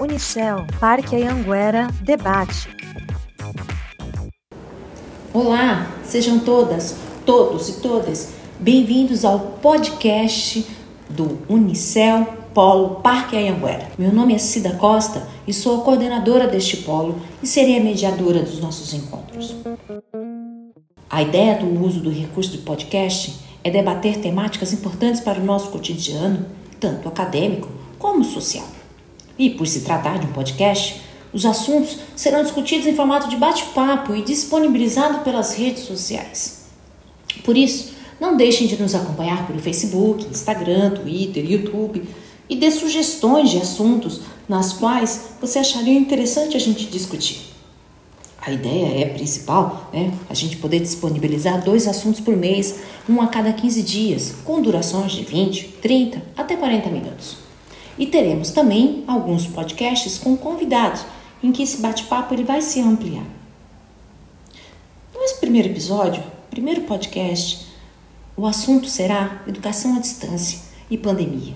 Unicel, Parque Anhanguera, debate. Olá, sejam todas, todos e todas bem-vindos ao podcast do Unicel Polo Parque Anhanguera. Meu nome é Cida Costa e sou a coordenadora deste polo e serei a mediadora dos nossos encontros. A ideia do uso do recurso de podcast é debater temáticas importantes para o nosso cotidiano, tanto acadêmico como social. E por se tratar de um podcast, os assuntos serão discutidos em formato de bate-papo e disponibilizados pelas redes sociais. Por isso, não deixem de nos acompanhar pelo Facebook, Instagram, Twitter, YouTube e dê sugestões de assuntos nas quais você acharia interessante a gente discutir. A ideia é principal, né? A gente poder disponibilizar dois assuntos por mês, um a cada 15 dias, com durações de 20, 30 até 40 minutos. E teremos também alguns podcasts com convidados, em que esse bate-papo ele vai se ampliar. Nesse primeiro episódio, primeiro podcast, o assunto será educação à distância e pandemia.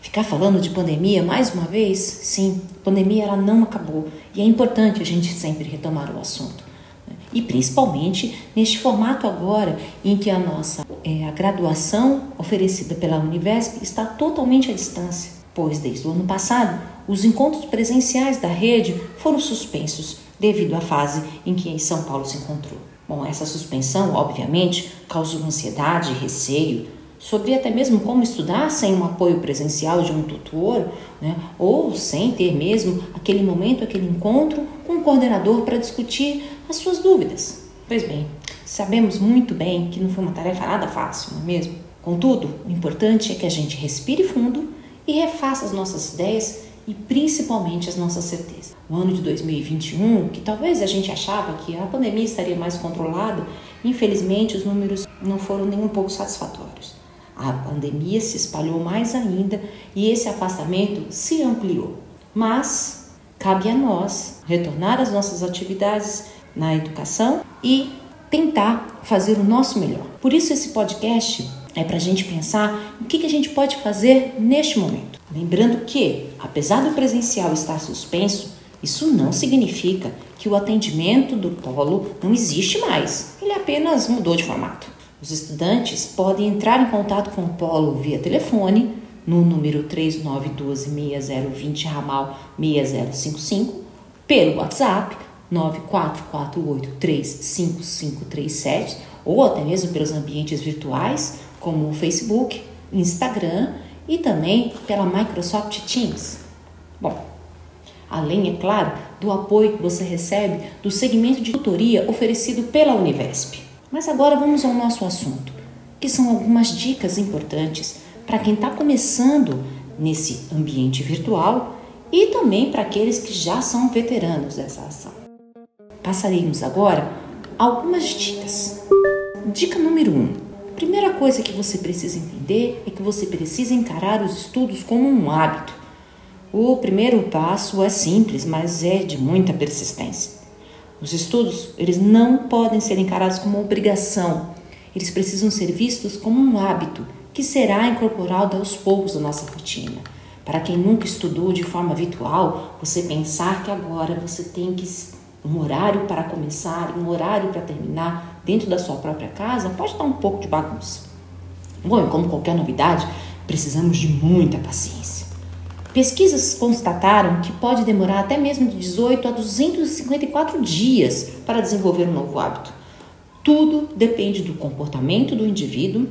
Ficar falando de pandemia mais uma vez? Sim, pandemia ela não acabou e é importante a gente sempre retomar o assunto. Né? E principalmente neste formato agora em que a nossa é, a graduação oferecida pela Univesp está totalmente à distância, pois desde o ano passado os encontros presenciais da rede foram suspensos devido à fase em que São Paulo se encontrou. Bom, essa suspensão, obviamente, causou ansiedade e receio sobre até mesmo como estudar sem um apoio presencial de um tutor, né? ou sem ter mesmo aquele momento, aquele encontro com um coordenador para discutir as suas dúvidas. Pois bem, sabemos muito bem que não foi uma tarefa nada fácil, não é mesmo? Contudo, o importante é que a gente respire fundo e refaça as nossas ideias e principalmente as nossas certezas. O ano de 2021, que talvez a gente achava que a pandemia estaria mais controlada, infelizmente os números não foram nem um pouco satisfatórios. A pandemia se espalhou mais ainda e esse afastamento se ampliou. Mas cabe a nós retornar às nossas atividades na educação e tentar fazer o nosso melhor. Por isso, esse podcast é para a gente pensar o que, que a gente pode fazer neste momento. Lembrando que, apesar do presencial estar suspenso, isso não significa que o atendimento do polo não existe mais, ele apenas mudou de formato. Os estudantes podem entrar em contato com o polo via telefone no número 39126020 ramal 6055, pelo WhatsApp 944835537 ou até mesmo pelos ambientes virtuais como o Facebook, Instagram e também pela Microsoft Teams. Bom, além, é claro, do apoio que você recebe do segmento de tutoria oferecido pela Univesp. Mas agora vamos ao nosso assunto, que são algumas dicas importantes para quem está começando nesse ambiente virtual e também para aqueles que já são veteranos dessa ação. Passaremos agora algumas dicas. Dica número 1. Um, primeira coisa que você precisa entender é que você precisa encarar os estudos como um hábito. O primeiro passo é simples, mas é de muita persistência. Os estudos, eles não podem ser encarados como obrigação. Eles precisam ser vistos como um hábito que será incorporado aos poucos na nossa rotina. Para quem nunca estudou de forma virtual, você pensar que agora você tem que um horário para começar um horário para terminar dentro da sua própria casa pode dar um pouco de bagunça. Bom, e como qualquer novidade, precisamos de muita paciência. Pesquisas constataram que pode demorar até mesmo de 18 a 254 dias para desenvolver um novo hábito. Tudo depende do comportamento do indivíduo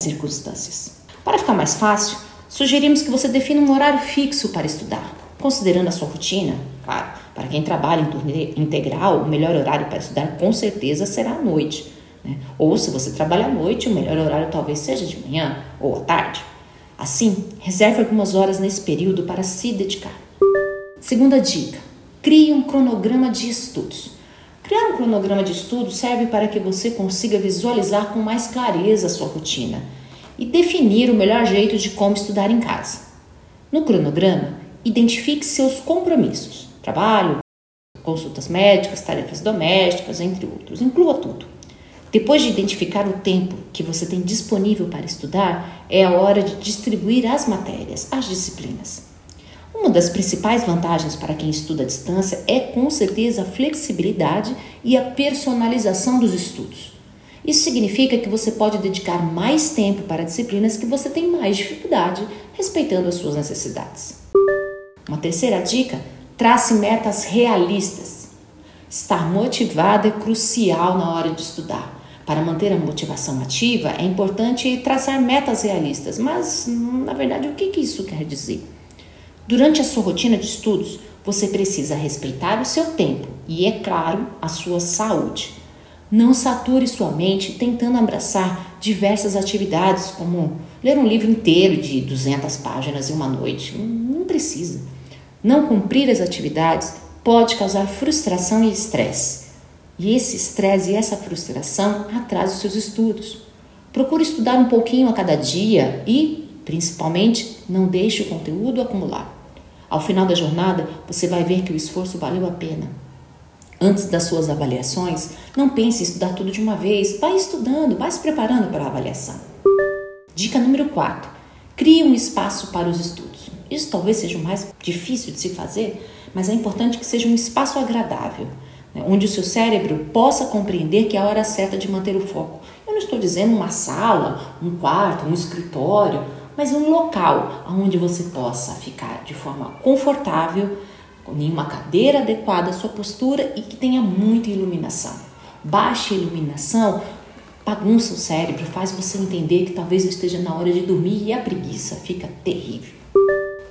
e circunstâncias. Para ficar mais fácil, sugerimos que você defina um horário fixo para estudar, considerando a sua rotina. Claro, para quem trabalha em turno integral, o melhor horário para estudar com certeza será à noite. Né? Ou se você trabalha à noite, o melhor horário talvez seja de manhã ou à tarde. Assim, reserve algumas horas nesse período para se dedicar. Segunda dica: crie um cronograma de estudos. Criar um cronograma de estudos serve para que você consiga visualizar com mais clareza a sua rotina e definir o melhor jeito de como estudar em casa. No cronograma, identifique seus compromissos: trabalho, consultas médicas, tarefas domésticas, entre outros. Inclua tudo. Depois de identificar o tempo que você tem disponível para estudar, é a hora de distribuir as matérias, as disciplinas. Uma das principais vantagens para quem estuda à distância é com certeza a flexibilidade e a personalização dos estudos. Isso significa que você pode dedicar mais tempo para disciplinas que você tem mais dificuldade, respeitando as suas necessidades. Uma terceira dica: trace metas realistas. Estar motivado é crucial na hora de estudar. Para manter a motivação ativa, é importante traçar metas realistas, mas na verdade, o que isso quer dizer? Durante a sua rotina de estudos, você precisa respeitar o seu tempo e, é claro, a sua saúde. Não sature sua mente tentando abraçar diversas atividades, como ler um livro inteiro de 200 páginas em uma noite. Não precisa. Não cumprir as atividades pode causar frustração e estresse. E esse estresse e essa frustração atrasam os seus estudos. Procure estudar um pouquinho a cada dia e, principalmente, não deixe o conteúdo acumular. Ao final da jornada, você vai ver que o esforço valeu a pena. Antes das suas avaliações, não pense em estudar tudo de uma vez. Vai estudando, vai se preparando para a avaliação. Dica número 4. Crie um espaço para os estudos. Isso talvez seja o mais difícil de se fazer, mas é importante que seja um espaço agradável, né, onde o seu cérebro possa compreender que é a hora certa de manter o foco. Eu não estou dizendo uma sala, um quarto, um escritório, mas um local onde você possa ficar de forma confortável, com nenhuma cadeira adequada à sua postura e que tenha muita iluminação. Baixa iluminação bagunça o cérebro, faz você entender que talvez esteja na hora de dormir e a preguiça fica terrível.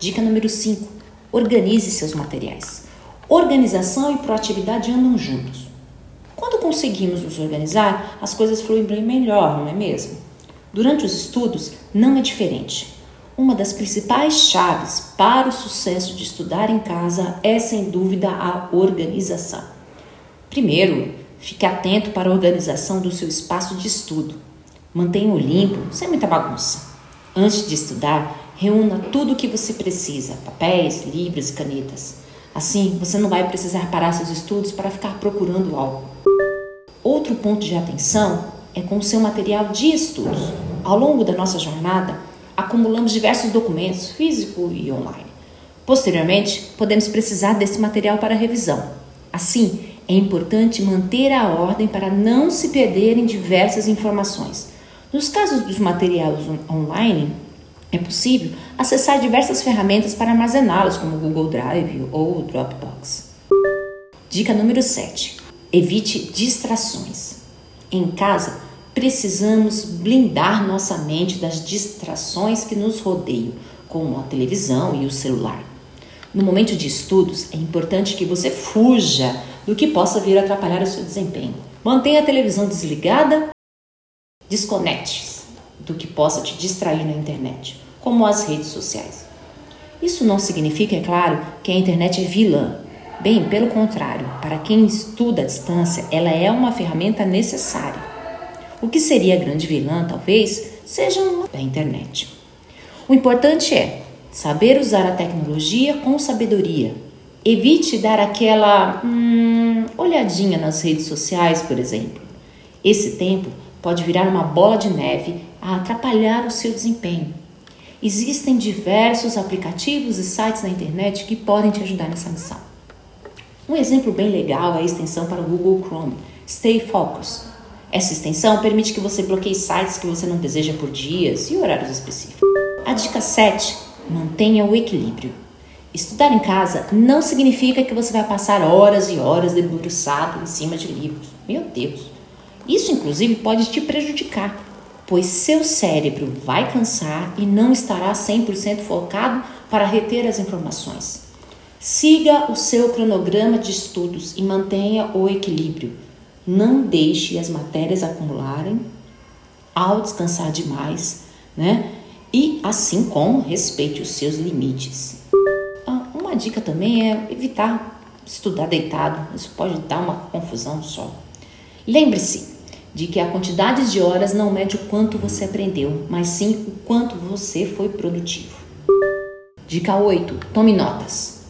Dica número 5: organize seus materiais. Organização e proatividade andam juntos. Quando conseguimos nos organizar, as coisas fluem bem melhor, não é mesmo? Durante os estudos, não é diferente. Uma das principais chaves para o sucesso de estudar em casa é, sem dúvida, a organização. Primeiro, fique atento para a organização do seu espaço de estudo. Mantenha-o limpo, sem muita bagunça. Antes de estudar, reúna tudo o que você precisa: papéis, livros e canetas. Assim, você não vai precisar parar seus estudos para ficar procurando algo. Outro ponto de atenção é com o seu material de estudos. Ao longo da nossa jornada, acumulamos diversos documentos, físico e online. Posteriormente, podemos precisar desse material para revisão. Assim, é importante manter a ordem para não se perder em diversas informações. Nos casos dos materiais online, é possível acessar diversas ferramentas para armazená-los, como Google Drive ou Dropbox. Dica número 7. Evite distrações. Em casa, precisamos blindar nossa mente das distrações que nos rodeiam, como a televisão e o celular. No momento de estudos, é importante que você fuja do que possa vir atrapalhar o seu desempenho. Mantenha a televisão desligada, desconecte-se do que possa te distrair na internet, como as redes sociais. Isso não significa, é claro, que a internet é vilã. Bem, pelo contrário, para quem estuda à distância, ela é uma ferramenta necessária. O que seria grande vilã, talvez, seja a internet. O importante é saber usar a tecnologia com sabedoria. Evite dar aquela hum, olhadinha nas redes sociais, por exemplo. Esse tempo pode virar uma bola de neve a atrapalhar o seu desempenho. Existem diversos aplicativos e sites na internet que podem te ajudar nessa missão. Um exemplo bem legal é a extensão para o Google Chrome, Stay Focus. Essa extensão permite que você bloqueie sites que você não deseja por dias e horários específicos. A dica 7: mantenha o equilíbrio. Estudar em casa não significa que você vai passar horas e horas debruçado em cima de livros. Meu Deus! Isso, inclusive, pode te prejudicar, pois seu cérebro vai cansar e não estará 100% focado para reter as informações. Siga o seu cronograma de estudos e mantenha o equilíbrio. Não deixe as matérias acumularem ao descansar demais, né? E assim como respeite os seus limites. Ah, uma dica também é evitar estudar deitado, isso pode dar uma confusão só. Lembre-se de que a quantidade de horas não mede o quanto você aprendeu, mas sim o quanto você foi produtivo. Dica 8: tome notas.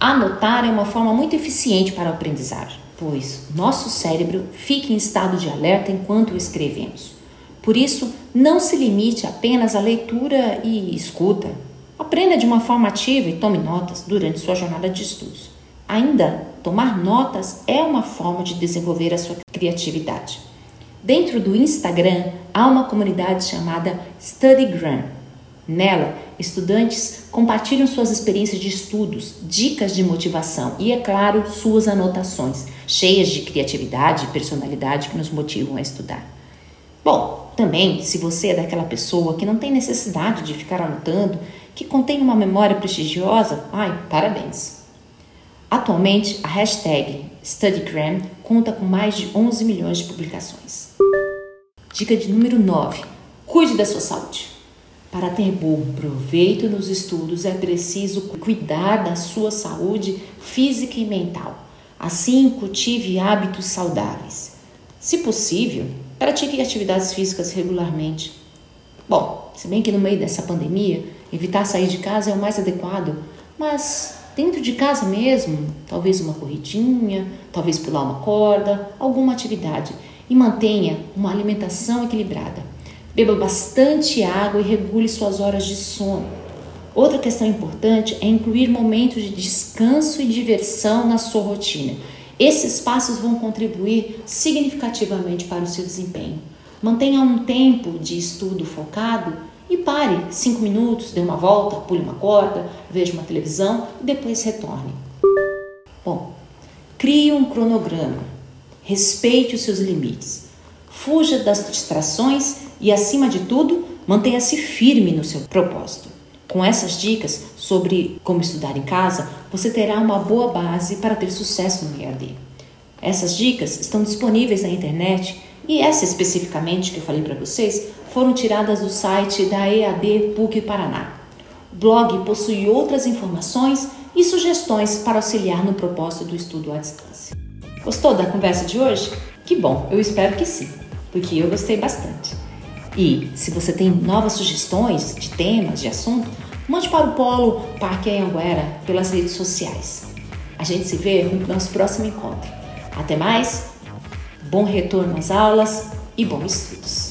Anotar é uma forma muito eficiente para a aprendizagem pois nosso cérebro fica em estado de alerta enquanto escrevemos. Por isso, não se limite apenas à leitura e escuta. Aprenda de uma forma ativa e tome notas durante sua jornada de estudos. Ainda, tomar notas é uma forma de desenvolver a sua criatividade. Dentro do Instagram há uma comunidade chamada StudyGram. Nela, estudantes compartilham suas experiências de estudos, dicas de motivação e, é claro, suas anotações, cheias de criatividade e personalidade que nos motivam a estudar. Bom, também, se você é daquela pessoa que não tem necessidade de ficar anotando, que contém uma memória prestigiosa, ai, parabéns! Atualmente, a hashtag StudyGram conta com mais de 11 milhões de publicações. Dica de número 9. Cuide da sua saúde. Para ter bom proveito nos estudos, é preciso cuidar da sua saúde física e mental. Assim, cultive hábitos saudáveis. Se possível, pratique atividades físicas regularmente. Bom, se bem que no meio dessa pandemia, evitar sair de casa é o mais adequado, mas dentro de casa mesmo, talvez uma corridinha, talvez pular uma corda, alguma atividade e mantenha uma alimentação equilibrada. Beba bastante água e regule suas horas de sono. Outra questão importante é incluir momentos de descanso e diversão na sua rotina. Esses passos vão contribuir significativamente para o seu desempenho. Mantenha um tempo de estudo focado e pare cinco minutos, dê uma volta, pule uma corda, veja uma televisão e depois retorne. Bom, crie um cronograma. Respeite os seus limites. Fuja das distrações e, acima de tudo, mantenha-se firme no seu propósito. Com essas dicas sobre como estudar em casa, você terá uma boa base para ter sucesso no EAD. Essas dicas estão disponíveis na internet e essa especificamente que eu falei para vocês foram tiradas do site da EAD PUC Paraná. O blog possui outras informações e sugestões para auxiliar no propósito do estudo à distância. Gostou da conversa de hoje? Que bom, eu espero que sim, porque eu gostei bastante. E se você tem novas sugestões de temas, de assunto, mande para o Polo Parque Anhanguera pelas redes sociais. A gente se vê no nosso próximo encontro. Até mais, bom retorno às aulas e bons estudos!